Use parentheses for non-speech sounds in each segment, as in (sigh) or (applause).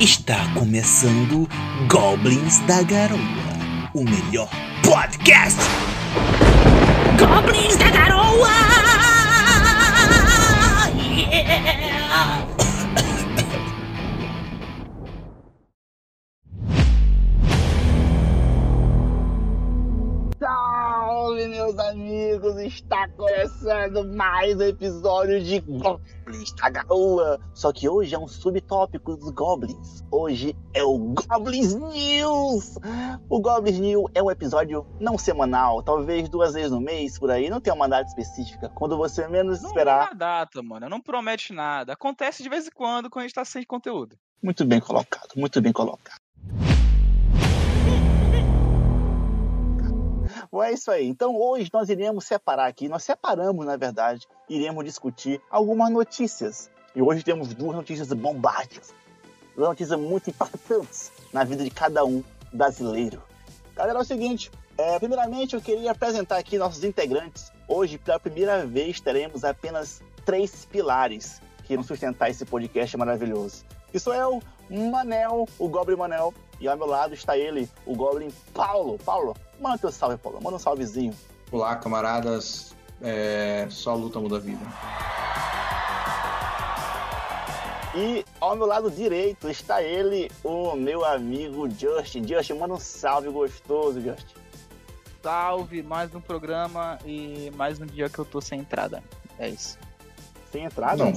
Está começando Goblins da Garoa, o melhor podcast. Goblins da Garoa! Yeah! Está começando mais um episódio de Goblins da Garoa. Só que hoje é um subtópico dos Goblins. Hoje é o Goblins News! O Goblins News é um episódio não semanal, talvez duas vezes no mês, por aí. Não tem uma data específica. Quando você menos Não esperar. tem uma data, mano. Não promete nada. Acontece de vez em quando quando a gente tá sem conteúdo. Muito bem colocado, muito bem colocado. Bom, é isso aí. Então hoje nós iremos separar aqui, nós separamos na verdade, iremos discutir algumas notícias. E hoje temos duas notícias bombásticas, duas notícias muito (laughs) impactantes na vida de cada um brasileiro. Galera, é o seguinte, é, primeiramente eu queria apresentar aqui nossos integrantes. Hoje, pela primeira vez, teremos apenas três pilares que vão sustentar esse podcast maravilhoso. Isso é o Manel, o Goblin Manel. E ao meu lado está ele, o Goblin Paulo. Paulo, manda teu salve, Paulo. Manda um salvezinho. Olá, camaradas. É, só a luta muda a vida. E ao meu lado direito está ele, o meu amigo Justin. Justin, manda um salve gostoso, Justin. Salve, mais um programa e mais um dia que eu tô sem entrada. É isso. Sem entrada? Não.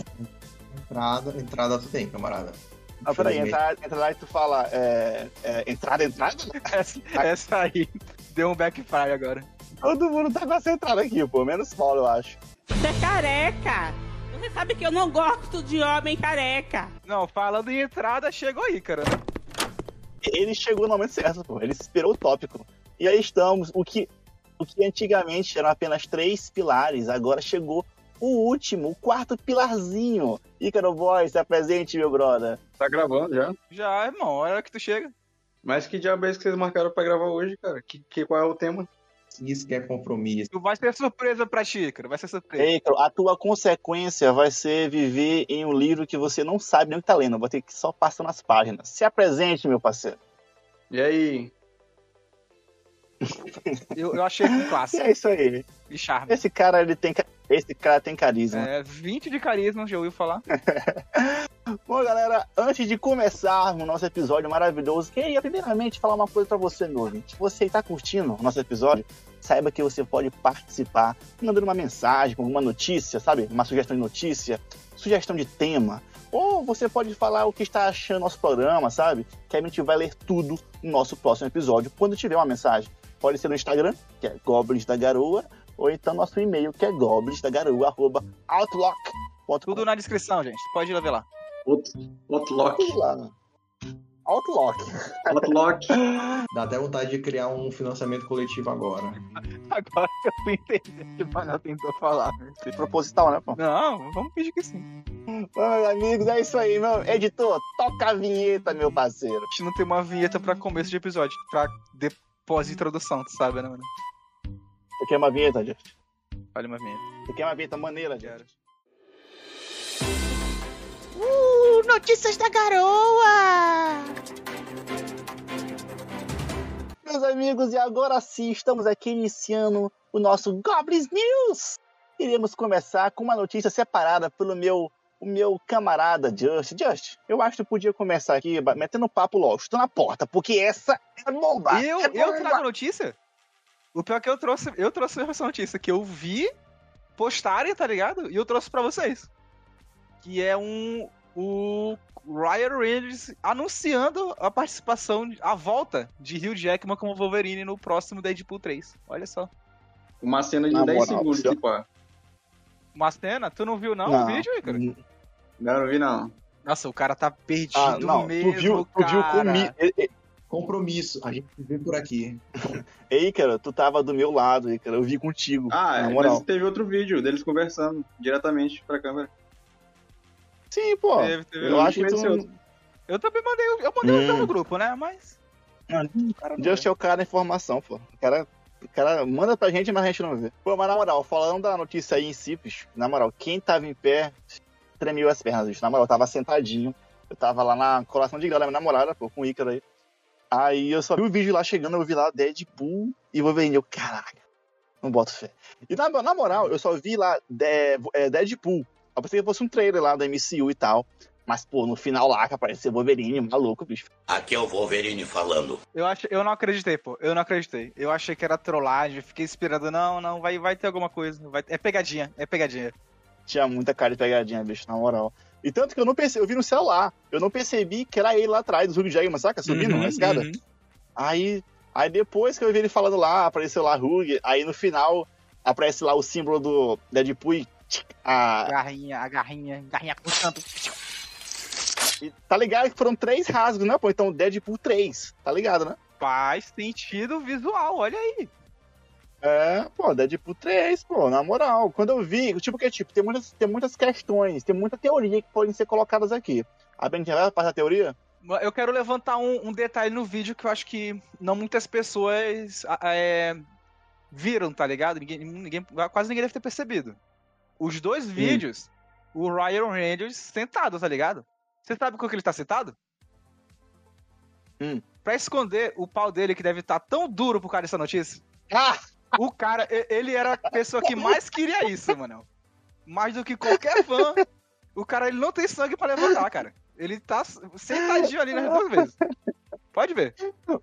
Entrada, entrada tu tem, camarada. Ah, peraí, Infelizmente. entra, entra lá e tu fala é, é, entrada, entrada? Essa, (laughs) essa aí deu um backfire agora. Todo mundo tá com essa entrada aqui, pô. Menos Paulo, eu acho. Você é careca. Você sabe que eu não gosto de homem careca. Não, falando em entrada, chegou aí, cara. Ele chegou no momento certo, pô. Ele esperou o tópico. E aí estamos. O que, o que antigamente eram apenas três pilares, agora chegou o último, o quarto pilarzinho. Ícaro Boy, se apresente, meu brother. Tá gravando já? Já, irmão, hora que tu chega. Mas que diabo é esse que vocês marcaram pra gravar hoje, cara? Que, que, qual é o tema? Isso que é compromisso. Tu vai ser surpresa pra ti, cara. Vai ser surpresa. Ei, Ícaro, a tua consequência vai ser viver em um livro que você não sabe nem o que tá lendo. Vai ter que só passar nas páginas. Se apresente, meu parceiro. E aí? Eu, eu achei com E classe é isso aí. e charme. Esse cara, ele tem, esse cara tem carisma. É, 20 de carisma, já ouviu falar? (laughs) Bom, galera, antes de começar o nosso episódio maravilhoso, queria primeiramente falar uma coisa pra você, meu ouvinte. Se você está curtindo o nosso episódio, saiba que você pode participar mandando uma mensagem, com alguma notícia, sabe? Uma sugestão de notícia, sugestão de tema. Ou você pode falar o que está achando do nosso programa, sabe? Que a gente vai ler tudo no nosso próximo episódio, quando tiver uma mensagem. Pode ser no Instagram, que é Goblins da Garoa, ou então nosso e-mail, que é goblinsdagaroa.outlook.com. Tudo na descrição, gente. Pode ir lá ver lá. Outlock. Tudo lá. Outlook. Outlock. (laughs) Dá até vontade de criar um financiamento coletivo agora. (laughs) Agora que eu fui entender o que o Manel tentou falar. De proposital, né, pô? Não, vamos pedir que sim. Meus amigos, é isso aí, meu. Editor, toca a vinheta, meu parceiro. A gente não tem uma vinheta pra começo de episódio, pra depois de introdução, tu sabe, né, mano? Você quer uma vinheta, Jeff? Olha uma vinheta. Você quer uma vinheta maneira, Jeff? Uh, notícias da Garoa! Meus amigos, e agora sim, estamos aqui iniciando o nosso Goblins News. Iremos começar com uma notícia separada pelo meu, o meu camarada Just. Just, eu acho que tu podia começar aqui metendo papo logo, estou na porta, porque essa é bomba. eu, é eu bomba. trago a notícia? O pior é que eu trouxe, eu trouxe essa notícia que eu vi postarem, tá ligado? E eu trouxe pra vocês. Que é um. O Ryan Reynolds anunciando a participação, a volta de Hugh Jackman como Wolverine no próximo Deadpool 3. Olha só. Uma cena de Na 10 moral, segundos, tipo, ó. Uma cena, tu não viu não, Não. o vídeo, Ícaro? Não, não vi não. Nossa, o cara tá perdido Ah, não, mesmo, tu viu, tu viu cara. comigo. Compromisso. A gente vê por aqui. (laughs) Ei, cara, tu tava do meu lado, cara. Eu vi contigo. Ah, na é, moral. mas teve outro vídeo deles conversando diretamente pra câmera. Sim, pô. Teve, teve. Eu acho que esse tu. outro. Eu também mandei, eu mandei Hum. um no grupo, né? Mas. Cara não Just é o cara da informação, pô. O cara, o cara manda pra gente, mas a gente não vê. Pô, mas na moral, falando da notícia aí em si, bicho, na moral, quem tava em pé tremeu as pernas, bicho. Na moral, tava sentadinho. Eu tava lá na colação de grau da minha namorada, pô, com o Ícaro aí. Aí eu só vi o vídeo lá chegando, eu vi lá Deadpool e Wolverine. Eu, caraca, não boto fé. E na, na moral, eu só vi lá de- é, Deadpool. Eu pensei que fosse um trailer lá da MCU e tal. Mas, pô, no final lá que apareceu Wolverine, maluco, bicho. Aqui é o Wolverine falando. Eu, ach... eu não acreditei, pô. Eu não acreditei. Eu achei que era trollagem, fiquei esperando. Não, não, vai, vai ter alguma coisa. Vai... É pegadinha, é pegadinha. Tinha muita cara de pegadinha, bicho, na moral. E tanto que eu não pensei, eu vi no celular. Eu não percebi que era ele lá atrás, do Hugh Jackman, saca? Subindo Uhum, na escada. uhum. Aí, aí depois que eu vi ele falando lá, apareceu lá Hugh, aí no final aparece lá o símbolo do Deadpool e tchic, a, Garrinha, a garrinha, garrinha puxando. e tá ligado que foram três rasgos, né? Pô, então Deadpool 3, tá ligado, né? Faz sentido visual, olha aí. É, pô, Deadpool 3, pô, na moral. Quando eu vi, tipo que tipo, tem muitas, tem muitas questões, tem muita teoria que podem ser colocadas aqui. A Ben vai passar a teoria? Eu quero levantar um, um detalhe no vídeo que eu acho que não muitas pessoas é, viram, tá ligado? Ninguém, ninguém- quase ninguém deve ter percebido. Os dois vídeos, o Ryan Reynolds sentado, tá ligado? Você sabe com que ele tá sentado? Hum. Pra esconder o pau dele, que deve estar tão duro por causa dessa notícia. Ah! O cara, ele era a pessoa que mais queria isso, mano. Mais do que qualquer fã. O cara, ele não tem sangue pra levantar, cara. Ele tá sentadinho ali nas duas vezes. Pode ver.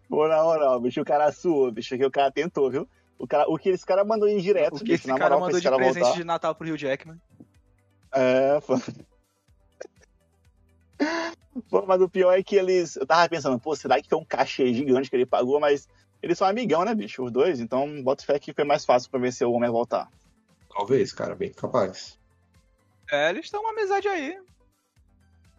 Pô, na moral, bicho, o cara suou, bicho, que o cara tentou, viu? O, cara, o que esse cara mandou indireto, O que bicho, esse cara moral, mandou esse de cara presente voltar. de Natal pro Rio Jackman. É, pô. Pô, mas o pior é que eles. Eu tava pensando, pô, será que foi um cachê gigante que ele pagou? Mas eles são amigão, né, bicho? Os dois. Então, bota fé que foi mais fácil pra vencer o homem a voltar. Talvez, cara, bem capaz. É, eles estão uma amizade aí.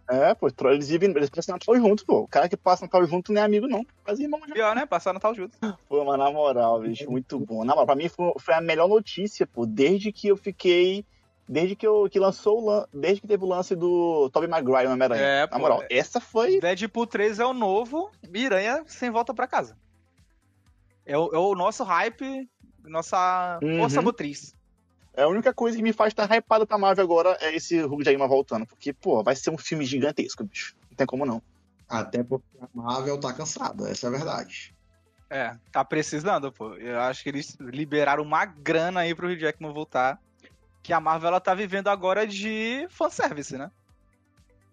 É, pô, eles vivem. Eles passam Natal junto, pô. O cara que passa Natal junto não é amigo, não. Quase irmão já. Pior, né? Passar Natal junto. (laughs) Pô, mas na moral, bicho, muito bom. Na moral, pra mim foi, foi a melhor notícia, pô, desde que eu fiquei. Desde que eu que lançou o. Desde que teve o lance do Tobey Maguire no Homem-Aranha. É, na pô, moral, é. essa foi. Deadpool 3 é o novo Miranha sem volta pra casa. É o, é o nosso hype, nossa Uhum. força motriz. É a única coisa que me faz estar hypado pra Marvel agora é esse Hugh Jackman voltando. Porque, pô, vai ser um filme gigantesco, bicho. Não tem como não. Até porque a Marvel tá cansada, essa é a verdade. É, tá precisando, pô. Eu acho que eles liberaram uma grana aí pro Rio Jackman voltar. Que a Marvel ela tá vivendo agora de fanservice, né?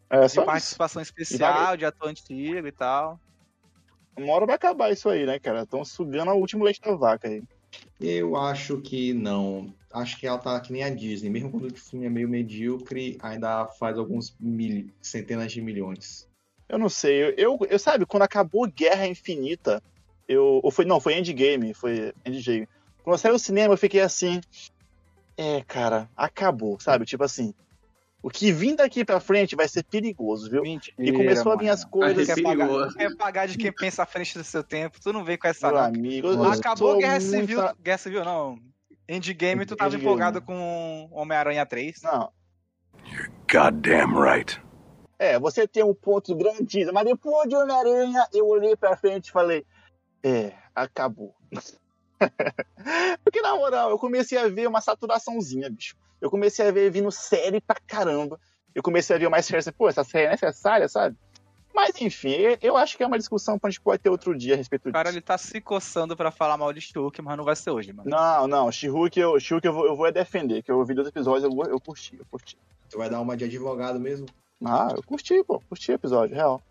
É De só isso. participação especial, de ator antigo e tal. Uma hora vai acabar isso aí, né, cara? Estão sugando o último leite da vaca aí. Eu acho que não. Acho que ela tá que nem a Disney. Mesmo quando o filme é meio medíocre, ainda faz alguns mil... centenas de milhões. Eu não sei. Eu, eu, eu- sabe, quando acabou Guerra Infinita, eu. Ou foi, não, foi Endgame, foi Endgame. Quando saiu o cinema, eu fiquei assim. É, cara, acabou, sabe? Tipo assim. O que vim daqui pra frente vai ser perigoso, viu? Mentira, E começou a vir as coisas. Tu quer, pagar, quer pagar de quem pensa à frente do seu tempo. Tu não vem com essa Meu amigo. Acabou Guerra Civil. Guerra Civil não. Endgame, tu tava Endgame. empolgado com Homem-Aranha 3. Não. Goddamn right. É, você tem um ponto grandíssimo, mas depois de Homem-Aranha, eu olhei pra frente e falei: É, acabou. (laughs) Porque na moral, eu comecei a ver uma saturaçãozinha, bicho. Eu comecei a ver vindo série pra caramba. Eu comecei a ver mais série assim, pô, essa série é necessária, sabe? Mas enfim, eu- acho que é uma discussão que a gente pode ter outro dia a respeito O cara disso. ele tá se coçando pra falar mal de Stuck, mas não vai ser hoje, mano. Não, não, She-Hulk eu, eu, vou, eu vou é defender, que eu ouvi dois episódios, eu, eu curti, eu curti. Tu vai dar uma de advogado mesmo? Ah, eu curti, pô, curti o episódio, real.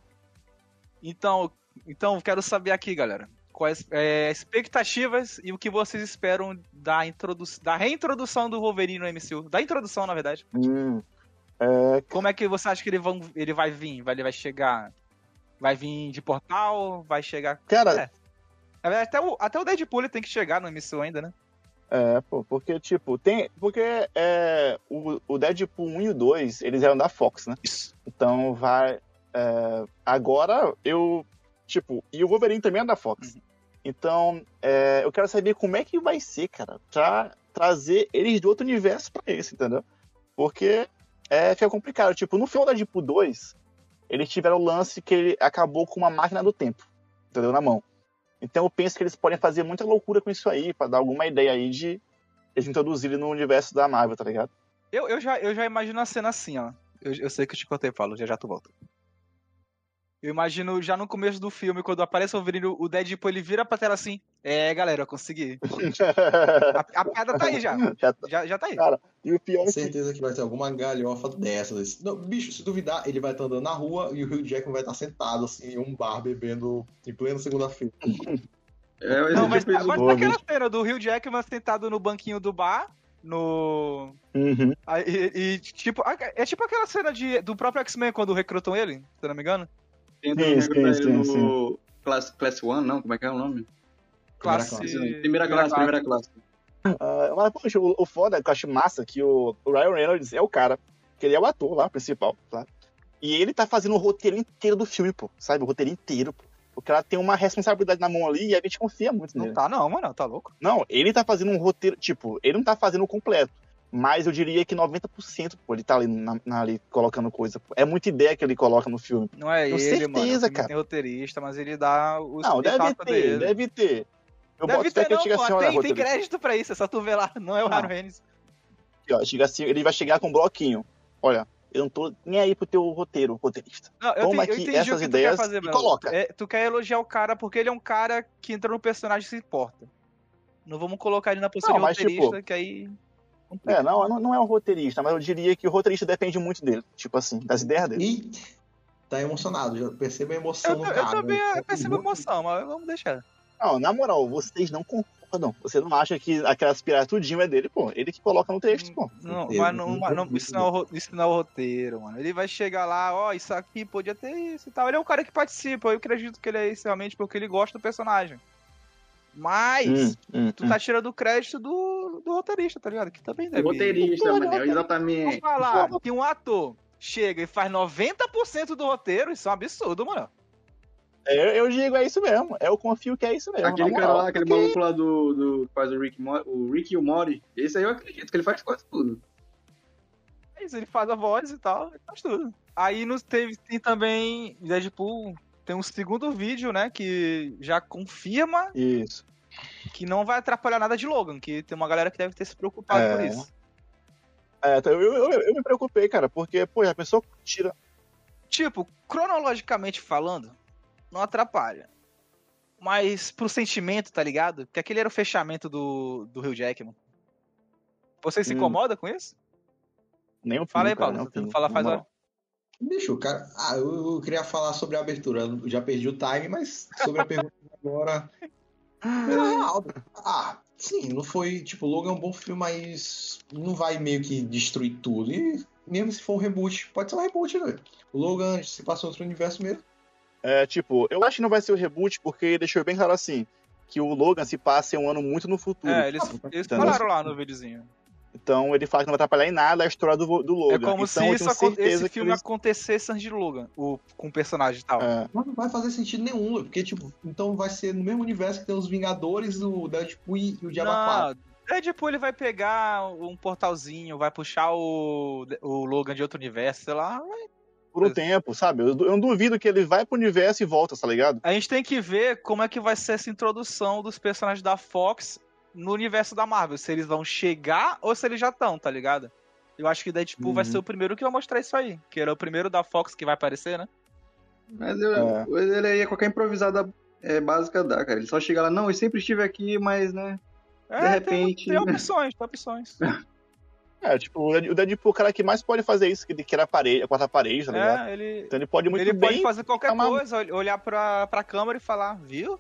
Então, então quero saber aqui, galera. Quais é, expectativas e o que vocês esperam da, introdu da reintrodução do Wolverine no MCU? Da introdução, na verdade. Hum, é, Como é que você acha que ele, vão, ele vai vir? Vai, ele vai chegar. Vai vir de portal? Vai chegar. cara, É. Verdade, até o, até o Deadpool ele tem que chegar no MCU ainda, né? É, pô, porque, tipo, tem. Porque é, o, o Deadpool 1 e o 2, eles eram da Fox, né? Isso. Então vai. é, agora eu. Tipo, e o Wolverine também é da Fox. Então, é, eu quero saber como é que vai ser, cara, pra trazer eles do outro universo pra esse, entendeu? Porque é, fica complicado. Tipo, no final da Deadpool 2, eles tiveram o lance que ele acabou com uma máquina do tempo, entendeu? Na mão. Então eu penso que eles podem fazer muita loucura com isso aí, pra dar alguma ideia aí de eles introduzirem no universo da Marvel, tá ligado? Eu, eu, já, eu já imagino a cena assim, ó. Eu, eu sei que eu te contei, Paulo, já já tu volta. Eu imagino já no começo do filme, quando aparece o Wolverine, o Deadpool ele vira pra tela assim. É, galera, eu consegui. (laughs) A, a piada tá aí já. Já tá- Já, já tá aí. Cara, e o pior é que Certeza que vai ter alguma galhofa dessas. Não, bicho, se duvidar, ele vai estar andando na rua e o Hugh Jackman vai estar sentado assim em um bar bebendo em plena segunda-feira. (laughs) É, Não, mas, isso. mas Boa, naquela cena do Rio Jackman sentado no banquinho do bar, no. Uhum. aí, E, e, tipo, é tipo aquela cena de, do próprio X-Men quando recrutam ele, se eu não me engano. Tenta Sim, sim, ele sim, no Class, class One, não? Como é que é o nome? Classe. classe. Primeira classe, primeira classe. Ah, mas, poxa, o, o foda que eu acho massa é que o, o Ryan Reynolds é o cara, que ele é o ator lá, principal, tá? E ele tá fazendo o roteiro inteiro do filme, pô, sabe? O roteiro inteiro, pô. O cara tem uma responsabilidade na mão ali e a gente confia muito Não nele. tá, não, mano, tá louco. Não, ele tá fazendo um roteiro, tipo, ele não tá fazendo o completo. Mas eu diria que 90%, pô, ele tá ali, na- na- ali colocando coisa. Pô. É muita ideia que ele coloca no filme. Não é Com ele, certeza, mano. Cara. Tem roteirista, mas ele dá o não, deve ter, dele. deve ter. Eu Deve boto ter, que não, chega pô. assim, olha, Tem, tem crédito pra isso, é só tu ver lá. Não é o ó, chega assim, ele vai chegar com um bloquinho. Olha, eu não tô nem aí pro teu roteiro, roteirista. Não, eu, Toma te- eu aqui entendi essas ideias tu quer fazer, e coloca. É, tu quer elogiar o cara porque ele é um cara que entra no personagem e se importa. Não vamos colocar ele na posição Não, de mas, roteirista, tipo, que aí. É, não, não, é o roteirista, mas eu diria que o roteirista depende muito dele. Tipo assim, das ideias dele. E tá emocionado, já perceba a emoção Eu, no eu cara. também né? eu percebo emoção, mas vamos deixar. Não, na moral, vocês não concordam. Você não acha que aquelas piratas tudinho é dele, pô. Ele que coloca no texto, pô. Não, certeza. mas não, mas não- isso, não é isso não é o roteiro, mano. Ele vai chegar lá, ó, isso aqui podia ter isso e tal. Ele é um cara que participa, eu acredito que ele é isso realmente porque ele gosta do personagem. Mas, Hum, hum, tu tá tirando o crédito do, do roteirista, tá ligado? Que também deve. Roteirista, Manel, roteirista. exatamente. Vamos falar que um ator chega e faz 90% do roteiro, isso é um absurdo, mano. É, eu digo, é isso mesmo. Eu confio que é isso mesmo. Aquele cara lá, aquele Porque- maluco lá do, do que faz o Rick, o Rick e o Mori, esse aí eu acredito que ele faz quase tudo. É isso, ele faz a voz e tal, ele faz tudo. Aí nos teve, tem também Deadpool, tem um segundo vídeo, né, que já confirma Isso. que não vai atrapalhar nada de Logan, que tem uma galera que deve ter se preocupado É. por isso. É, então, eu, eu, eu me preocupei, cara, porque, pô, a pessoa tira. Tipo, cronologicamente falando, não atrapalha. Mas pro sentimento, tá ligado? Porque aquele era o fechamento do, do Rio Jackman. Você se Hum. incomoda com isso? Nem um Fala aí, cara, Paulo, um você na faz hora. Bicho, cara, ah, eu, eu queria falar sobre a abertura. Eu já perdi o time, mas sobre a pergunta agora. (laughs) Ah, ah, sim, não foi. Tipo, Logan é um bom filme, mas não vai meio que destruir tudo. E mesmo se for um reboot, pode ser um reboot, velho. O Logan se passou em outro universo mesmo. É, tipo, eu acho que não vai ser o reboot, porque deixou bem claro assim, que o Logan se passa em um ano muito no futuro. É, eles, eles Entendeu? falaram lá no videozinho. Então ele fala que não vai atrapalhar em nada a história do, do Logan. É como então, se isso, esse filme eles... acontecesse antes de Logan, o, com o personagem e tal. É, Mas não vai fazer sentido nenhum, porque, tipo, então vai ser no mesmo universo que tem os Vingadores, o Deadpool e o Diabo 4. Não, Deadpool ele vai pegar um portalzinho, vai puxar o, o Logan de outro universo, sei lá. por um tempo, sabe? Eu, eu não duvido que ele vai pro universo e volta, tá ligado? A gente tem que ver como é que vai ser essa introdução dos personagens da Fox no universo da Marvel. Se eles vão chegar ou se eles já estão, tá ligado? Eu acho que Deadpool vai Uhum. ser o primeiro que vai mostrar isso aí. Que era o primeiro da Fox que vai aparecer, né? Mas eu, É. ele aí, qualquer improvisada é, básica dá, cara. Ele só chega lá, não, eu sempre estive aqui, mas, né, É, de repente... Tem, tem opções, tem opções. (laughs) É, tipo, o Dead- o Deadpool é o cara que mais pode fazer isso, que ele quer a parede, a quarta parede, tá ligado? É, ele, Então ele pode muito ele bem. pode fazer qualquer chamar- coisa, ol- olhar pra, pra câmera e falar, viu?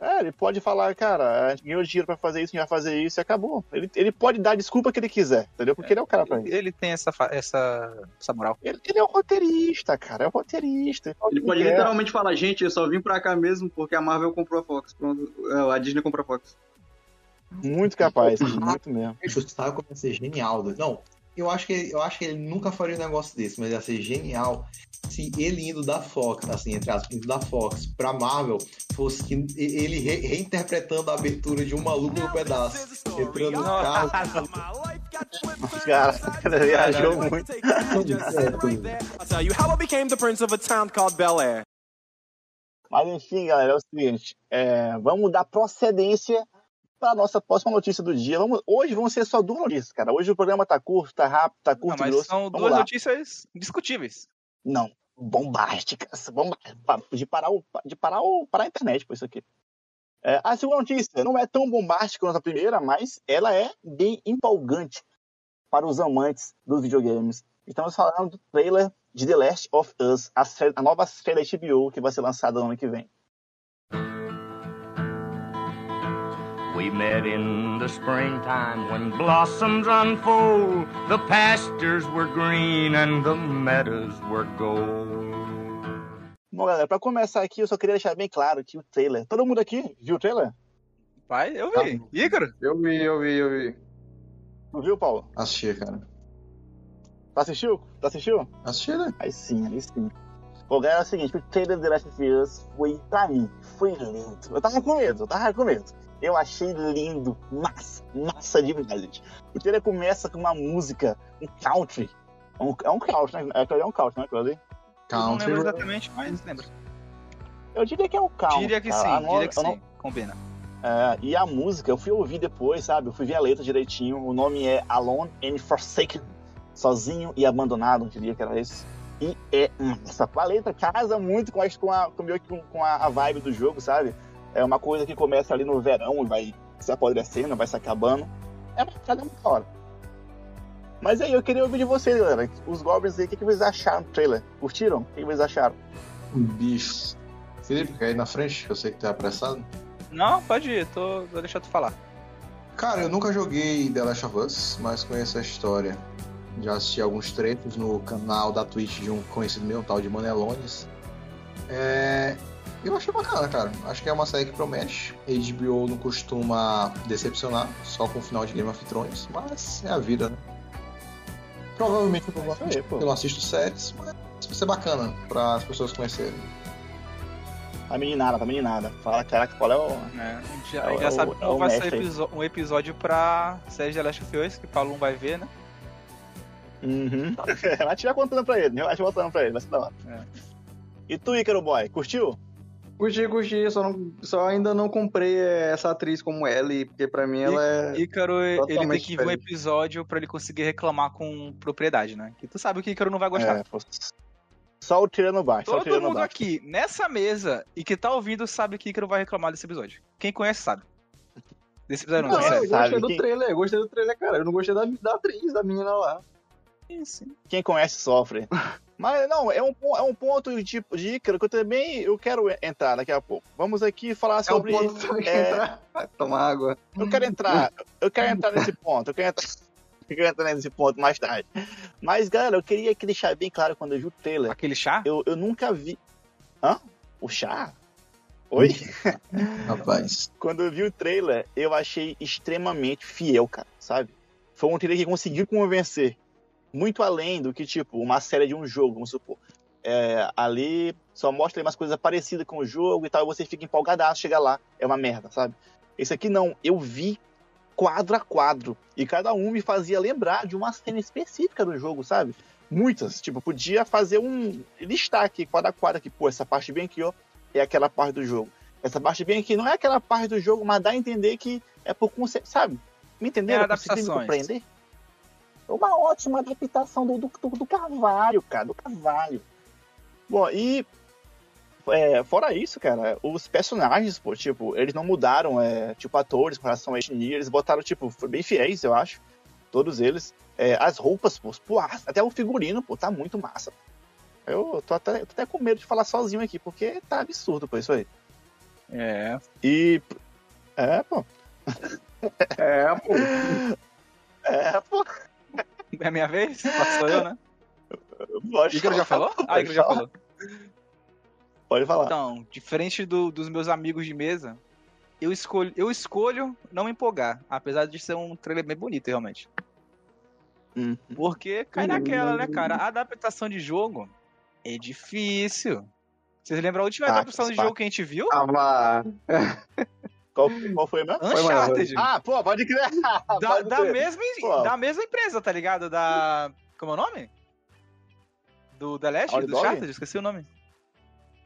É, ele pode falar, cara, a gente ganhou dinheiro pra fazer isso, a gente vai fazer isso e acabou. Ele, ele pode dar a desculpa que ele quiser, entendeu? Porque ele é o cara pra Ele, isso. ele tem essa, essa, essa moral. Ele, ele é o roteirista, cara, é o roteirista. Ele, Ele pode quer. literalmente falar, gente, eu só vim pra cá mesmo porque a Marvel comprou a Fox. Pronto, é, a Disney comprou a Fox. Muito capaz, (laughs) muito mesmo. Sabe como ia ser genial? Não, eu acho, que, eu acho que ele nunca faria um negócio desse, mas ia ser genial se ele indo da Fox, assim, entre aspas, indo da Fox pra Marvel, fosse que ele re- reinterpretando a abertura de Um Maluco no Pedaço. Entrando no carro. (laughs) Cara, cara viajou muito. Mas enfim, galera, é o seguinte: é, vamos dar procedência para a nossa próxima notícia do dia. Vamos, hoje vão ser só duas notícias, cara. Hoje o programa tá curto, tá rápido, tá Não, curto e mas grosso. são Vamos duas lá. notícias discutíveis. Não, bombásticas. Bomba... De parar, o... de parar, o... parar a internet, por isso aqui. É, a segunda notícia não é tão bombástica quanto a primeira, mas ela é bem empolgante para os amantes dos videogames. Estamos falando do trailer de The Last of Us, a, série, a nova série da HBO que vai ser lançada no ano que vem. We met in the springtime when blossoms unfold. The pastures were green and the meadows were gold. Bom, galera, pra começar aqui, eu só queria deixar bem claro que o trailer. Todo mundo aqui viu o trailer? Pai, eu vi. Ícaro? Eu vi, eu vi, eu vi. Não viu, Paulo? Assisti, cara. Tu assistiu? Tu assistiu? Assisti, né? Aí sim, aí sim. Bom, galera, é o seguinte, o trailer de The Last of Us foi, pra mim, foi lindo. Eu tava com medo, eu tava com medo. Eu achei lindo, massa, massa demais. O trailer começa com uma música, um country. Um, é um country, né? É, é um country, né, Claudio? Eu não Country. lembro exatamente, mas lembra. Eu diria que é um country. Diria que cara. sim, A no- diria que eu não- sim. Combina. É, e a música, eu fui ouvir depois, sabe? Eu fui ver a letra direitinho. O nome é Alone and Forsaken. Sozinho e abandonado, eu diria que era esse. E é massa. A letra casa muito com, a, com, a, com, a vibe do jogo, sabe? É uma coisa que começa ali no verão e vai se apodrecendo, vai se acabando. É bacana, é muito hora. Mas aí, eu queria ouvir de vocês, galera. Os Goblins aí, o que, que vocês acharam do trailer? Curtiram? O que, que vocês acharam? Bicho. Felipe, quer ir na frente? Eu sei que tá apressado. Não, pode ir, tô... vou deixar tu falar. Cara, eu nunca joguei The Last of Us, mas conheço a história. Já assisti alguns trechos no canal da Twitch de um conhecido meu, um tal de Manelones. É... Eu achei bacana, cara. Acho que é uma série que promete. HBO não costuma decepcionar, só com o final de Game of Thrones, mas é a vida, né? Provavelmente eu não, aí, pô. eu não assisto séries, mas vai ser bacana para as pessoas conhecerem. A meninada, a meninada. Fala, caraca, qual é o. É, a gente já, É o- já sabe é o- que é o vai ser um episódio pra série de The Last of Us, que o Paulo não vai ver, né? Uhum. (laughs) Vai tirar contando pra ele, relaxa contando pra ele, vai ser da hora. É. E tu, Ícaro Boy, curtiu? Curti, curti, só, não, só ainda não comprei eh, essa atriz como Ellie, porque pra mim ela é. Ícaro, ele tem que ver um episódio pra ele conseguir reclamar com propriedade, né? Que tu sabe que Ícaro não vai gostar. É. Só o tirando baixo, só o Todo tirando mundo baixo. aqui, nessa mesa, e que tá ouvindo, sabe que Ícaro vai reclamar desse episódio. Quem conhece sabe. Desse episódio não, Não, da eu gostei do trailer, eu gostei do trailer, cara. Eu não gostei da, da atriz, da menina lá. Isso. Quem conhece sofre. (laughs) Mas não, é um, é um ponto de, de Ícaro que eu também eu quero entrar daqui a pouco. Vamos aqui falar É um sobre. ponto que é, entrar. Vai tomar água. Eu quero entrar, eu quero entrar nesse ponto, eu quero entrar, (laughs) eu quero entrar nesse ponto mais tarde. Mas, galera, eu queria que deixar bem claro quando eu vi o trailer. Aquele chá? Eu, eu nunca vi. Hã? O chá? Oi? (laughs) Rapaz. Quando eu vi o trailer, eu achei extremamente fiel, cara, sabe? Foi um trailer que conseguiu convencer muito além do que, tipo, uma série de um jogo, vamos supor. É, ali só mostra umas coisas parecidas com o jogo e tal, e você fica empolgadaço, chega lá, é uma merda, sabe? Esse aqui não, eu vi quadro a quadro, e cada um me fazia lembrar de uma cena específica do jogo, sabe? Muitas, tipo, podia fazer um listar aqui, quadro a quadro aqui, pô, essa parte bem aqui, ó, é aquela parte do jogo. Essa parte bem aqui não é aquela parte do jogo, mas dá a entender que é por conceito, sabe? Me entenderam? É Conseguiram me adaptações. compreender? Uma ótima adaptação do, do, do, Carvalho, cara, do Carvalho. Bom, e é, fora isso, cara, os personagens, pô, tipo, eles não mudaram, é, tipo, atores com relação a etnia, eles botaram, tipo, bem fiéis, eu acho, todos eles. É, as roupas, pô, pô, até o figurino, pô, tá muito massa. Eu tô até, tô até com medo de falar sozinho aqui, porque tá absurdo, pô, isso aí. É. E. É, pô. É, pô. (laughs) É, pô. É minha vez? Passou eu, né? Pode já falar, falou? Ah, Ícaro já falou. Pode falar. Então, diferente do- dos meus amigos de mesa, eu escolho, eu escolho não me empolgar, apesar de ser um trailer bem bonito, realmente. Hum. Porque cai naquela, né, cara? A adaptação de jogo é difícil. Vocês lembram a última adaptação de jogo que a gente viu? Tava. Qual, qual foi mesmo? Uncharted. Ah, pô, pode crer. da, Pode da crer. mesma, Pô. da mesma empresa, tá ligado? Da. Como é o nome? Do The Last? Naughty Do Dog? Uncharted? Esqueci o nome.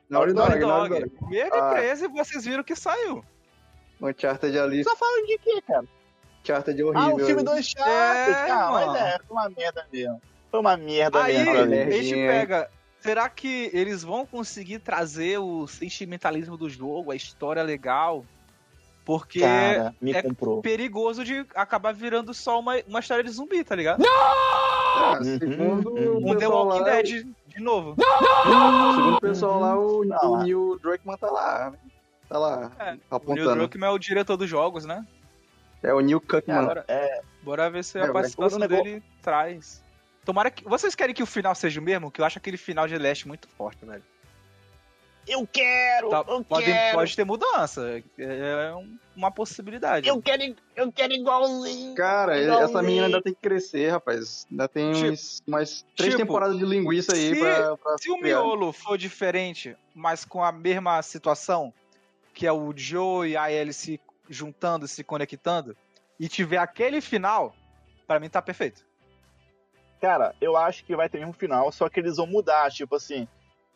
Naughty Dog, Naughty Dog. Dog. Mesma Ah. empresa e vocês viram que saiu. Uncharted ali. Só fala de quê, cara? Uncharted é horrível. Ah, o filme do ali. Uncharted, É, cara. mano. Mas é, foi uma merda mesmo. Foi uma merda Aí mesmo pra a gente pega Será que eles vão conseguir trazer o sentimentalismo do jogo, a história legal? Porque Cara, me é comprou. perigoso de acabar virando só uma, uma história de zumbi, tá ligado? Ah, Uhum, segundo uhum. o Um The Walking lá, Dead de novo. segundo o pessoal lá, o, Não, o é. Neil Druckmann tá lá. Tá lá, É, O Neil apontando. Druckmann é o diretor dos jogos, né? É o Neil Cuckman. Bora, É, bora ver se É, a mas participação negócio- dele traz. Tomara que. Vocês querem que o final seja o mesmo? Que eu acho aquele final de Leste muito forte, velho. Eu quero, Tá, eu pode, quero, pode ter mudança. É um- uma possibilidade. eu quero, eu quero igualzinho. Cara, igualzinho. essa menina ainda tem que crescer, rapaz. Ainda tem Tipo- uns, umas três tipo, temporadas de linguiça aí se- pra, pra Se o criar. miolo for diferente, mas com a mesma situação, que é o Joe e a Ellie se juntando, se conectando, e tiver aquele final, pra mim tá perfeito. Cara, eu acho que vai ter um final, só que eles vão mudar, tipo assim.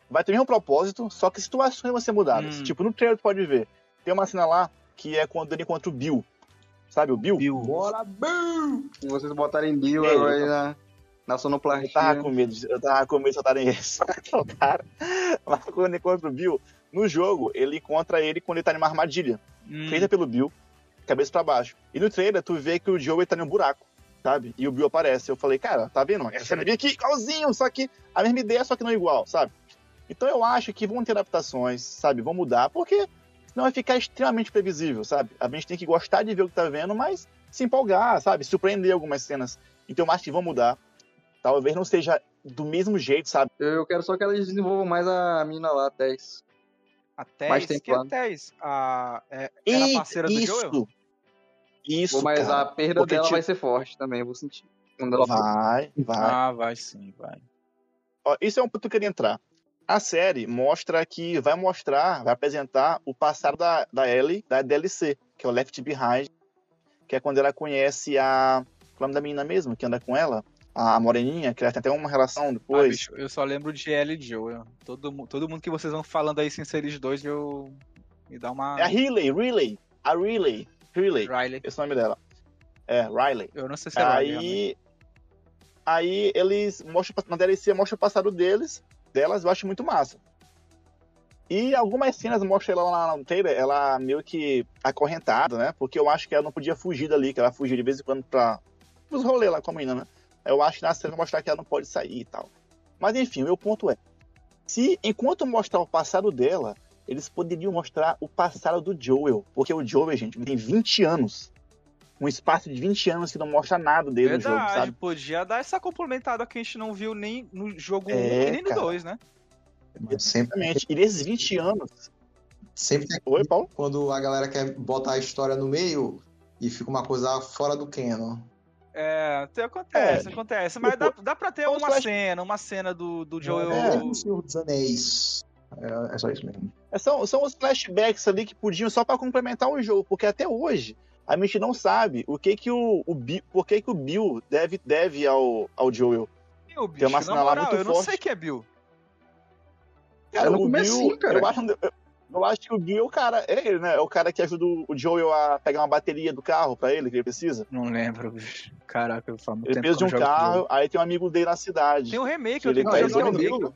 Vai ter o mesmo propósito, só que situações vão ser mudadas. Hum. Tipo, no trailer tu pode ver. Tem uma cena lá que é quando ele encontra o Bill. Sabe o Bill? Bill. Bora, Bill! Se vocês botarem Bill Ei, agora eu aí na, na Eu sonoplastia. tava com medo, eu tava com medo de soltarem esse. (laughs) cara. Mas quando ele encontra o Bill, no jogo, ele encontra ele quando ele tá numa armadilha. Hum, feita pelo Bill, cabeça pra baixo. E no trailer, tu vê que o Joey tá num buraco, sabe? E o Bill aparece. Eu falei, cara, tá vendo? Essa cena aqui igualzinho, só que a mesma ideia, só que não igual, sabe? Então eu acho que vão ter adaptações, sabe? Vão mudar, porque senão vai ficar extremamente previsível, sabe? A gente tem que gostar de ver o que tá vendo, mas se empolgar, sabe? Surpreender algumas cenas. Então eu acho que vão mudar. Talvez não seja do mesmo jeito, sabe? Eu quero só que eles desenvolvam mais a mina lá, a Tess. A Mas Tess, tem que é. Tess? A, é, era E parceira do Joel? isso, isso, Pô, mas cara. a perda Porque, dela tipo, vai ser forte também, eu vou sentir. Quando ela for. Vai, vai. Ah, vai sim, vai. Ó, isso é um ponto que eu queria entrar. A série mostra que vai mostrar, vai apresentar o passado da, da Ellie, da DLC, que é o Left Behind, que é quando ela conhece a. Qual é o nome da menina mesmo, que anda com ela? A Moreninha, que ela tem até uma relação Ah, depois. bicho, eu só lembro de Ellie e Joel. Todo, todo mundo que vocês vão falando aí sem ser eles dois, eu. Me dá uma. é a Riley, Riley. A Riley. Riley. Riley. Esse é o nome dela. É, Riley. Eu não sei se é Riley. Aí. Aí eles mostram na DLC mostra o passado deles, delas, eu acho muito massa. E algumas cenas mostram ela lá no trailer, ela meio que acorrentada, né? Porque eu acho que ela não podia fugir dali, que ela fugia de vez em quando pra os rolês lá com a menina, né? Eu acho que na cena mostrar que ela não pode sair e tal. Mas enfim, o meu ponto é: se enquanto mostrar o passado dela, eles poderiam mostrar o passado do Joel. Porque o Joel, gente, tem 20 anos. Um espaço de 20 anos que não mostra nada dele no jogo, Verdade, sabe? podia dar essa complementada que a gente não viu nem no jogo 1 É, e nem no cara. 2, né? Mas sempre, Exatamente. E nesses 20 anos. sempre tem Oi, Paulo? quando a galera quer botar a história no meio e fica uma coisa fora do canon. É, até acontece, acontece. Mas dá, dá pra ter uma flash- cena, uma cena do, do Joel. É, o Senhor dos Anéis. É, é só isso mesmo. É, São, são os flashbacks ali que podiam só pra complementar o jogo, porque até hoje a gente não sabe o que que o, o Bill, por que que o Bill deve, deve ao, ao Joel. Bicho, Tem uma na cena lá moral, muito eu não forte. sei que é Bill. Cara, no o Bill, cara. Eu acho, eu, eu acho que o Bill é o cara, é ele, né? É o cara que ajuda o Joel a pegar uma bateria do carro pra ele, que ele precisa. Não lembro, bicho. Caraca, eu falo muito Ele precisa de um que eu carro, aí tem um amigo dele na cidade. Tem um remake, Que eu ele tenho tá que esse jogar é o o remake.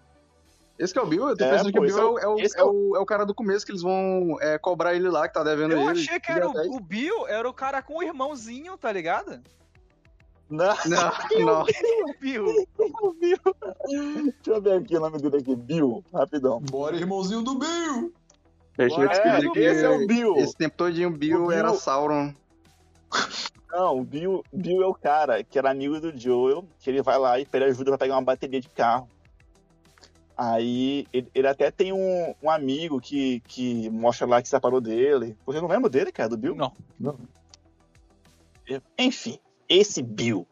Esse que é o Bill? Eu tô É, pensando que pô, o esse Bill é é, o- o, é, o, é, o, é o cara do começo que eles vão é, cobrar ele lá, que tá devendo Eu ele. achei que era o, o Bill, era o cara com o irmãozinho, tá ligado? Não, Não, (laughs) não. O Bill. o Bill. Deixa eu ver aqui o nome dele aqui. Bill, rapidão. Bora, irmãozinho do Bill! Eu que É, descobrir que esse é o Bill. esse tempo todinho o Bill, O Bill- era Sauron. Não, o Bill, Bill é o cara que era amigo do Joel, que ele vai lá e pede ajuda pra pegar uma bateria de carro. Aí ele, ele até tem um, um amigo que, que mostra lá que separou dele. Você não lembra dele, cara, do Bill? Não. Enfim, esse Bill.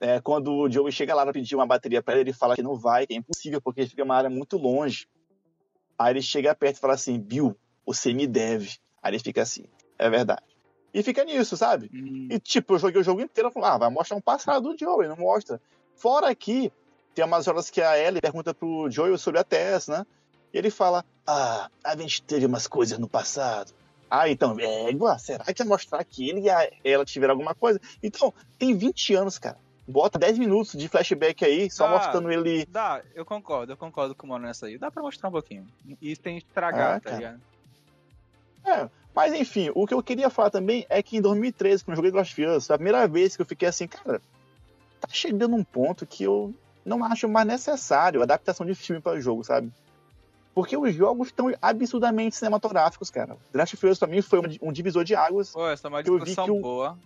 é, quando o Joey chega lá pra pedir uma bateria pra ele, ele fala que não vai, que é impossível, porque fica uma área muito longe. Aí ele chega perto e fala assim, Bill, você me deve. Aí ele fica assim, é verdade. E fica nisso, sabe? Hum, E tipo, eu joguei o jogo inteiro falando, ah, vai mostrar um passado do Joey, não mostra. Fora que tem umas horas que a Ellie pergunta pro Joel sobre a Tess, né? E ele fala, ah, a gente teve umas coisas no passado. Ah, então, é, será que vai mostrar que ele e a, ela tiveram alguma coisa? Então, tem 20 anos, cara. Bota 10 minutos de flashback aí, só Ah. mostrando ele. Dá, eu concordo, eu concordo com o mano nessa aí. Dá pra mostrar um pouquinho. E tem estragar, Ah, tá cara. ligado? É, mas enfim, o que eu queria falar também é que em 2013, quando eu joguei Lost of Us, foi a primeira vez que eu fiquei assim, cara, tá chegando um ponto que eu não acho mais necessário a adaptação de filme para o jogo, sabe? Porque os jogos estão absurdamente cinematográficos, cara. The Last of Us pra mim foi um, um divisor de águas. Pô, essa é uma discussão o- boa.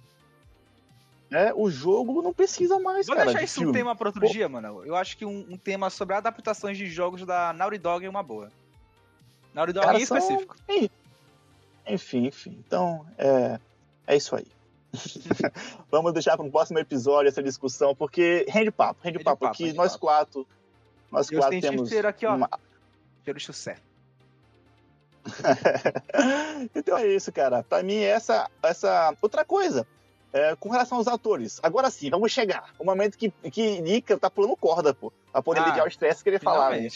né? O jogo não precisa mais, Vou cara, deixar de isso um filme. tema pra outro Pô. dia, mano. Eu acho que um, um tema sobre adaptações de jogos da Naughty Dog é uma boa. Naughty Dog Cara, em são- específico. Enfim, enfim. Então, é, é isso aí. (laughs) Vamos deixar para um próximo episódio essa discussão, porque rende papo, rende, Rende papo, papo, aqui nós papo. quatro, nós eu quatro temos aqui, ó. uma- Cheiro sucesso. (laughs) então é isso, cara. Pra mim, essa, essa outra coisa. é, com relação aos atores. Agora sim, vamos chegar. O momento que, que Nika tá pulando corda, pô. Pra poder Ah, o estresse que ele falar. né?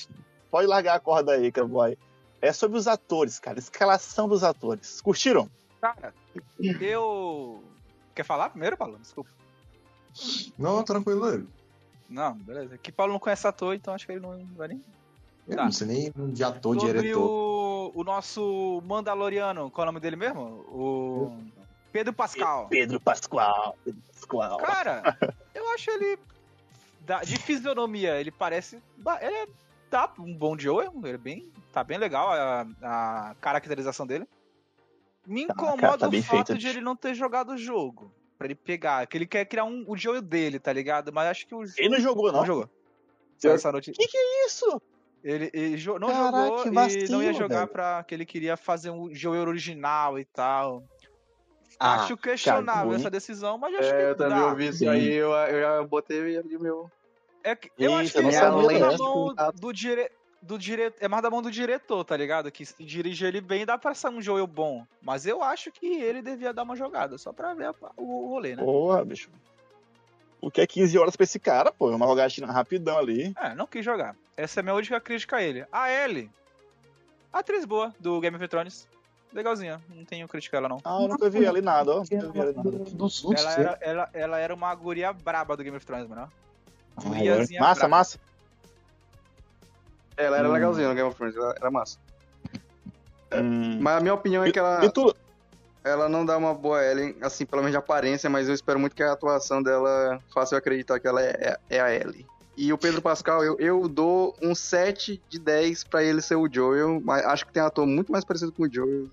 Pode largar a corda aí, boy. É sobre os atores, cara. Escalação dos atores. Curtiram? Cara, eu. Quer falar primeiro, Paulo? Desculpa. Não, tranquilo. Não, beleza. Que Paulo não conhece ator, então acho que ele não vai nem. Eu Tá. não sei nem de ator, Sobre diretor. o, o nosso Mandaloriano, qual é o nome dele mesmo? O. Pedro Pascal. Pedro Pascoal. Pedro Pascoal. Cara, (laughs) eu acho ele. da- de fisionomia, ele parece. Ele é, tá um bom Joel, ele é bem. Tá bem legal a, a caracterização dele. Me Tá, cara, incomoda tá o fato feito. de ele não ter jogado o jogo. Pra ele pegar. Que ele quer criar um, o Joel dele, tá ligado? Mas acho que o Ele não jogou, não? não jogou. Saiu essa notícia. Que que é isso? Ele, ele jo- não Caraca, jogou que e não vacilo, ia jogar velho. pra que ele queria fazer um Joel original e tal. Ah, acho questionável hein? essa decisão, mas acho que É, eu também dá. ouvi isso aí, eu, eu já botei ali o meu. É que, eu Eita, acho que é mais da dessa. mão do, dire, do dire, é mais da mão do diretor, tá ligado? Que se dirige ele bem, dá pra ser um Joel bom. Mas eu acho que ele devia dar uma jogada, só pra ver a- o, o rolê, né? Porra, bicho. O que é 15 horas pra esse cara, pô? É uma jogatina rapidão ali. É, não quis jogar. Essa é a minha única crítica a ele. A Ellie, atriz boa do Game of Thrones. Legalzinha, não tenho crítica a ela não. Ah, eu nunca vi ali nada, ó. Nunca vi ali nada. Do sul, Ela era, ela, ela era uma guria braba do Game of Thrones, mano. Ah, Guriazinha Massa, braba. massa. Ela era Hum. legalzinha no Game of Thrones, ela era massa. (laughs) Hum. Mas a minha opinião é que ela, tu? ela não dá uma boa Ellen, assim, pelo menos de aparência, mas eu espero muito que a atuação dela faça eu acreditar que ela é, é a Ellie. E o Pedro Pascal, eu, eu dou um 7 de 10 pra ele ser o Joel, mas acho que tem um ator muito mais parecido com o Joel.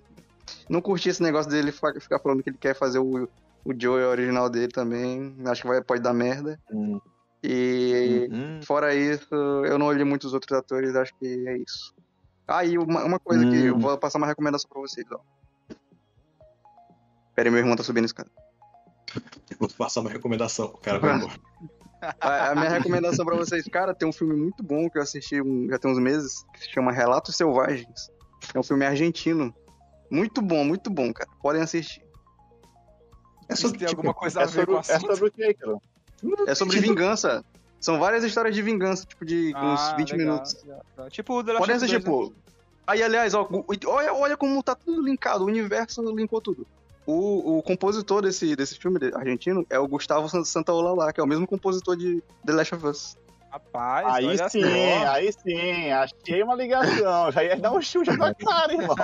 Não curti esse negócio dele ficar falando que ele quer fazer o, o Joel original dele também. Acho que vai, pode dar merda. Hum. E Hum. fora isso, eu não olhei muitos outros atores, acho que é isso. Ah, e uma, uma coisa que eu Hum. vou passar uma recomendação pra vocês, ó. Pera aí, meu irmão tá subindo a escada. Vou passar uma recomendação. O cara vai embora. (laughs) A, a minha recomendação pra vocês, cara, tem um filme muito bom que eu assisti um- já tem uns meses, que se chama Relatos Selvagens. É um filme argentino. Muito bom, muito bom, cara. Podem assistir. É sobre, tem tipo, alguma coisa a É ver sobre, com o é assunto? sobre o que, cara? É sobre vingança. São várias histórias de vingança, tipo, de uns Ah, 20 legal, minutos. legal. Tipo o The Last Us assistir, 2, né? pô. Aí, aliás, ó, olha, olha como tá tudo linkado, o universo linkou tudo. O, o compositor desse, desse filme argentino é o Gustavo San- Santaola lá, que é o mesmo compositor de The Last of Us. Rapaz, Aí olha sim, só. aí sim, achei uma ligação. Já ia dar um chute na cara, irmão.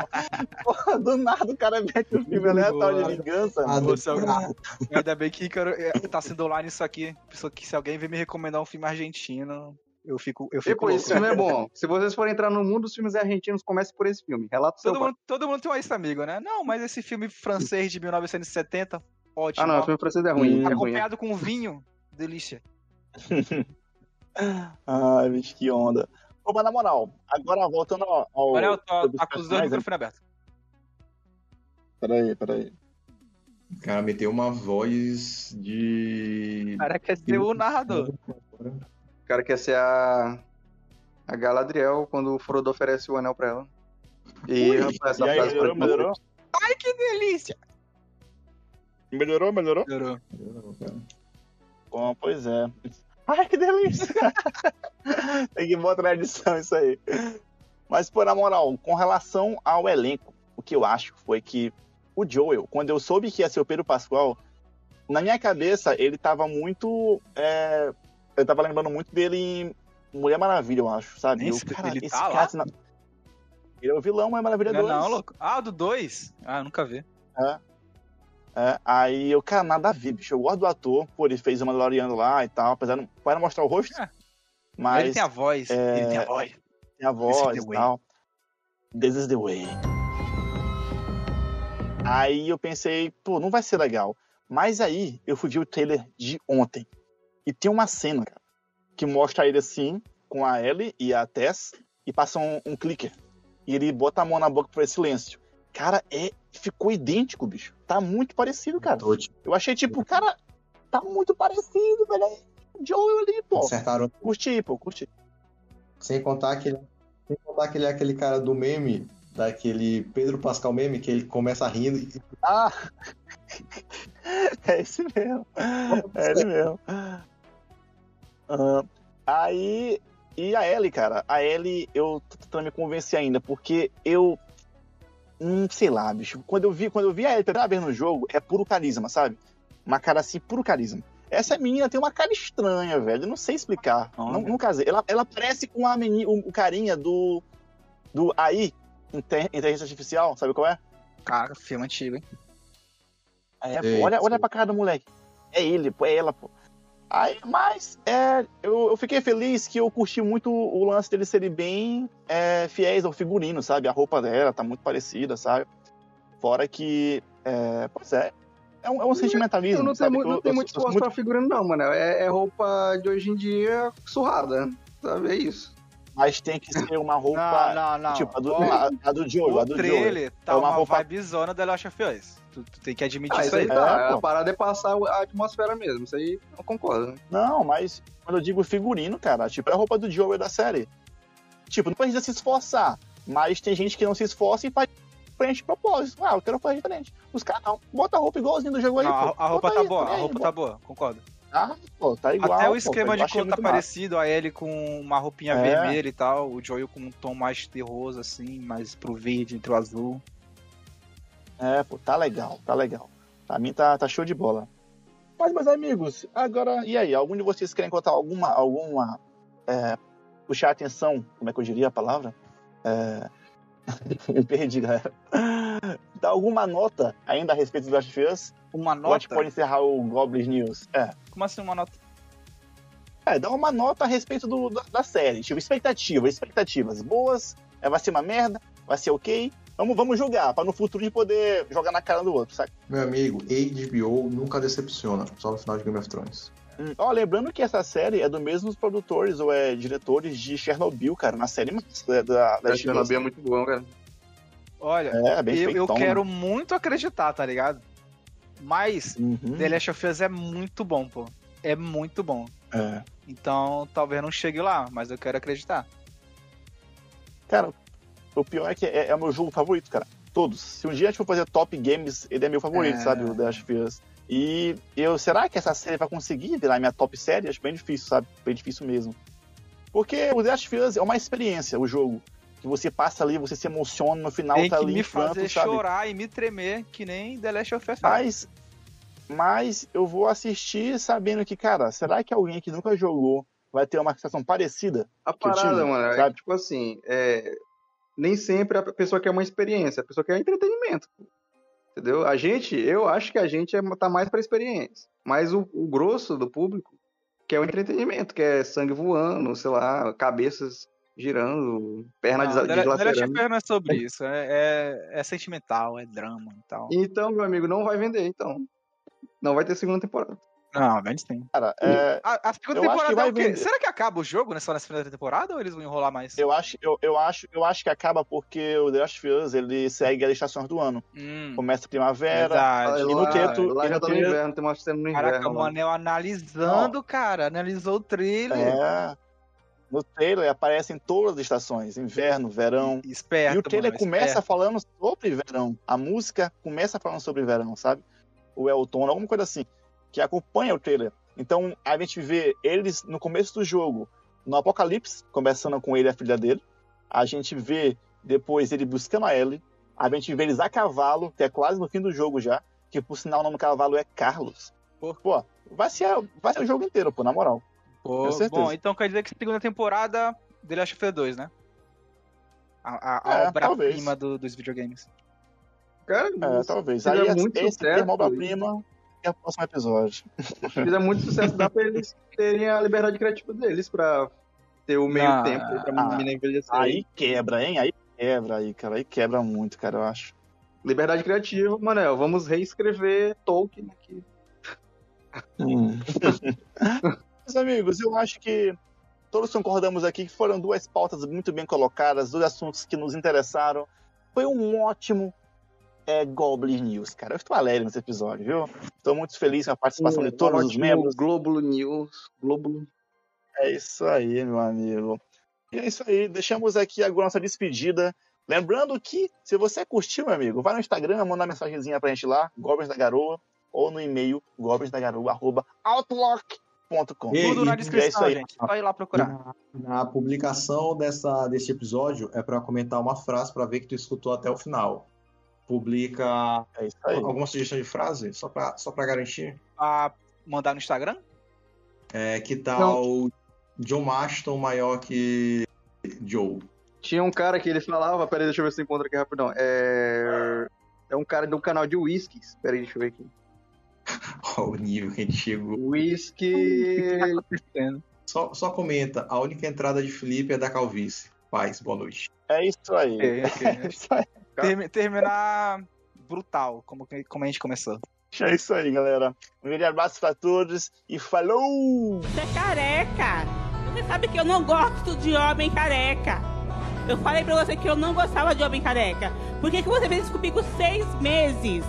Porra, do nada o cara mete o filme aleatório de vingança. Ah, alguém- depois- Ainda bem que Ícaro é, tá sendo online isso aqui. Pessoa que se alguém vir me recomendar um filme argentino, eu fico, eu fico esse filme é bom. (laughs) Se vocês forem entrar no mundo dos filmes argentinos, comece por esse filme. Relato Todo mundo, todo mundo tem um ex-amigo, né? Não, mas esse filme francês de 1970, ótimo. Ah, não, o filme francês é ruim. É ruim. Acompanhado com vinho, delícia. (laughs) Ai, bicho, que onda. Ô, mas na moral, agora voltando ao. ao Olha, eu tô, dois personagens, microfones abertos. Peraí, peraí. O cara meteu uma voz de. O cara quer ser o narrador. O cara quer ser a. A Galadriel quando o Frodo oferece o anel pra ela. E, Ui, rapaz, essa e aí, frase melhorou, melhorou? Ai, que delícia! Melhorou, melhorou? Melhorou. Bom, pois é. Ai, que delícia! (laughs) Tem que botar na edição isso aí. Mas, por na moral, com relação ao elenco, o que eu acho foi que o Joel, quando eu soube que ia ser o Pedro Pascoal, na minha cabeça, ele tava muito. é, eu tava lembrando muito dele em Mulher Maravilha, eu acho, sabe? Esse- Eu, cara, ele esse tá cara, lá? na- Ele é o vilão, Mulher Maravilha Não, 2. não, louco. Ah, do 2? Ah, eu nunca vi. É. É, aí eu, cara, nada a ver, bicho. Eu gosto do ator, pô, ele fez o Mandaloriano lá e tal, apesar de não não mostrar o rosto. É. Mas ele tem a voz. é, Ele tem a voz. tem a voz e tal. This is the way. Aí eu pensei, pô, não vai ser legal. Mas aí eu fui ver o trailer de ontem. E tem uma cena, cara, que mostra ele assim, com a Ellie e a Tess, e passa um, um clicker. E ele bota a mão na boca pra fazer silêncio. Cara, é, ficou idêntico, bicho. Tá muito parecido, cara. Eu achei, tipo, cara, tá muito parecido, velho. É Joel ali, pô. acertaram. Curti, pô, curti. Sem contar que ele, sem contar que ele é aquele cara do meme, daquele Pedro Pascal meme, que ele começa rindo e Ah! (laughs) é esse mesmo. É ele mesmo. Ah, aí. E a Ellie, cara. A Ellie, eu tô tentando me convencer ainda, porque eu. Hum, sei lá, bicho. Quando eu vi, quando eu vi a Ellie pela vez no jogo, é puro carisma, sabe? Uma cara assim, puro carisma. Essa menina tem uma cara estranha, velho. Eu não sei explicar. Não, não casei. Ela, ela parece com a menina, o, o carinha do. Do AI, Inte- Inteligência Artificial, sabe qual é? Cara, filme antigo, hein? É, pô, olha, olha pra cara do moleque. É ele, pô, é ela, pô. Aí, mas é, eu, eu fiquei feliz que eu curti muito o lance deles serem bem é, fiéis ao figurino, sabe? A roupa dela tá muito parecida, sabe? Fora que, é, pois é, é um, é um sentimentalismo, Eu não tenho, sabe? muito, Eu- não tenho eu- muito esforço pra figurino, não, mano. É, é roupa de hoje em dia surrada. Sabe? É isso. Mas tem que ser uma roupa, não, não. tipo, a do, a, a do Joel, a do Joel. trailer tá É uma uma, roupa- vibezona da Last of Us. Tu, tu tem que admitir Ah, isso isso aí aí. tá. É, a parada é passar a atmosfera mesmo. Isso aí eu concordo. Não, mas quando eu digo figurino, cara, tipo, é a roupa do Joel da série. Tipo, não precisa se esforçar, mas tem gente que não se esforça e faz diferente de propósito. Ah, eu quero fazer diferente. Os caras não, bota a roupa igualzinho do jogo aí, Não, pô. a, roupa Bota tá aí, boa, tá a aí, roupa bota. tá boa, concordo. Ah, pô, tá igual. Até o pô, esquema eu de cor tá muito massa. parecido, a Ellie com uma roupinha É. vermelha e tal, o Joel com um tom mais terroso, assim, mais pro verde, entre o azul. É, pô, tá legal, tá legal. Pra mim tá, tá show de bola. Mas, meus amigos, agora, e aí? Algum de vocês querem contar alguma, alguma, é, puxar atenção, como é que eu diria a palavra? É... (laughs) Me perdi, galera. Dá alguma nota ainda a respeito do Last of Us? Uma nota? pode encerrar o Goblins News? É. Como assim uma nota? É, dá uma nota a respeito do, da, da série. Tipo, expectativas, expectativas. Boas, é, vai ser uma merda, vai ser ok. Vamos, vamos julgar, pra no futuro de poder jogar na cara do outro, sabe? Meu amigo, HBO nunca decepciona, só no final de Game of Thrones. Hum, Ó, lembrando que essa série é do mesmos produtores ou é diretores de Chernobyl, cara, na série mais da, da, da A Chernobyl é muito bom, cara. Olha, É, bem eu, eu feitão, quero muito acreditar, tá ligado? Mas Uhum. The Last of Us é muito bom, pô. É muito bom. É. Então, talvez não chegue lá, mas eu quero acreditar. Cara, o pior é que é, é o meu jogo favorito, cara. Todos. Se um dia a gente for fazer top games, ele é meu favorito, É. sabe? O The Last of Us. E eu, será que essa série vai conseguir virar minha top série? Acho bem difícil, sabe? Bem difícil mesmo. Porque o The Last of Us é uma experiência, o jogo. Que você passa ali, você se emociona, no final Tem tá ali me fazer sabe? chorar e me tremer, que nem The Last of Us. Mas, mas eu vou assistir sabendo que, cara, será que alguém que nunca jogou vai ter uma sensação parecida? A Que eu parada, tive, mano, é sabe? que, tipo assim, é, nem sempre a pessoa quer uma experiência, a pessoa quer entretenimento. Entendeu? A gente, eu acho que a gente é, tá mais pra experiência. Mas o, o grosso do público quer o entretenimento, quer sangue voando, sei lá, cabeças girando, perna Não, dilacerando. Us não é sobre isso. É, é, é sentimental, é drama e tal. Então, meu amigo, não vai vender, então. Não vai ter segunda temporada. Não, vende sim. Cara, é, A, a segunda Eu acho que temporada é vai o quê? vender. Será que acaba o jogo nessa, nessa primeira temporada ou eles vão enrolar mais? eu acho, eu, eu, acho, eu acho que acaba porque o The Last of Us, ele segue as estações do ano. Hum, Começa a primavera, verdade. e no lá, teto- lá e já tá no inverno, tem uma cena no inverno. Caraca, lá. o Manel analisando, cara. Analisou o trailer. é, no trailer aparecem todas as estações, inverno, verão. Esperto, e o trailer mano, começa esperto. falando sobre verão. A música começa falando sobre verão, sabe? O Elton, alguma coisa assim, que acompanha o trailer. Então a gente vê eles no começo do jogo, no Apocalipse, começando com ele e a filha dele. A gente vê depois ele buscando a Ellie. A gente vê eles a cavalo, que é quase no fim do jogo já. Que por sinal o nome do cavalo é Carlos. Pô, vai ser, vai ser o jogo inteiro, pô, na moral. Pô, Com certeza. bom, então quer dizer que segunda temporada The Last of Us 2, né? A, a, a É, obra-prima do- dos videogames. Cara, É, talvez. Aí esse, muito esse sucesso, termo obra-prima é o próximo episódio. fizer muito sucesso, dá pra eles terem a liberdade criativa deles pra ter o meio Ah, tempo aí pra ah, menina envelhecer. Aí quebra, hein? Aí quebra aí, cara. Aí quebra muito, cara, eu acho. Liberdade criativa, Manel. Vamos reescrever Tolkien aqui. (laughs) Meus amigos, eu acho que todos concordamos aqui que foram duas pautas muito bem colocadas, dois assuntos que nos interessaram. Foi um ótimo é, Goblin News, cara. Eu estou alegre nesse episódio, viu? Estou muito feliz com a participação de todos os membros. Globo News. Globo. É isso aí, meu amigo. E é isso aí. Deixamos aqui agora nossa despedida. Lembrando que, se você curtiu, meu amigo, vai no Instagram, manda uma mensagenzinha pra gente lá, Goblins da Garoa, ou no e-mail, goblinsdagaroa.outlook.com. Ei, Tudo na e- é isso descrição, aí. gente. Vai lá procurar. Na, na publicação dessa, desse episódio é pra comentar uma frase pra ver que tu escutou até o final. Publica É isso aí. alguma sugestão de frase? Só pra, só pra garantir? A mandar no Instagram? É, que tal John Maston maior que Joe? Tinha um cara que ele falava, peraí, deixa eu ver se eu encontro aqui rapidão. É. É um cara de um canal de whiskies. Peraí, deixa eu ver aqui. (laughs) Olha o nível que a gente chegou. Whisky. Só, só comenta, a única entrada de Felipe é da calvície. Paz, boa noite. É isso aí. Ok, ok. É isso aí. (laughs) Termi- terminar brutal, como, como a gente começou. É isso aí, galera. Um grande abraço pra todos e falou! Você é careca. Você sabe que eu não gosto de homem careca. Eu falei pra você que eu não gostava de homem careca. Por que, que você fez isso comigo seis meses?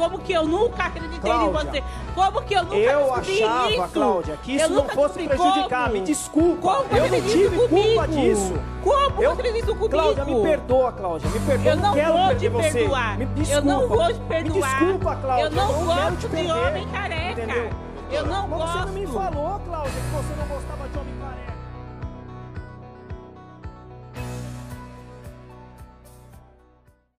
Como que eu nunca acreditei em Cláudia, você? Como que eu nunca Eu descobri achava, isso? Cláudia, que isso Eu não fosse prejudicar. como. Me desculpa. Como eu não tive culpa comigo? disso. Como Eu- você fez isso comigo? Cláudia, me perdoa, Cláudia. Me perdoa. Eu não quero vou te você. perdoar. Me Eu desculpa. não vou te perdoar. Me desculpa, Cláudia. Eu não quero gosto te de homem careca. Entendeu? Eu não Mas gosto. você não me falou, Cláudia, que você não gostava.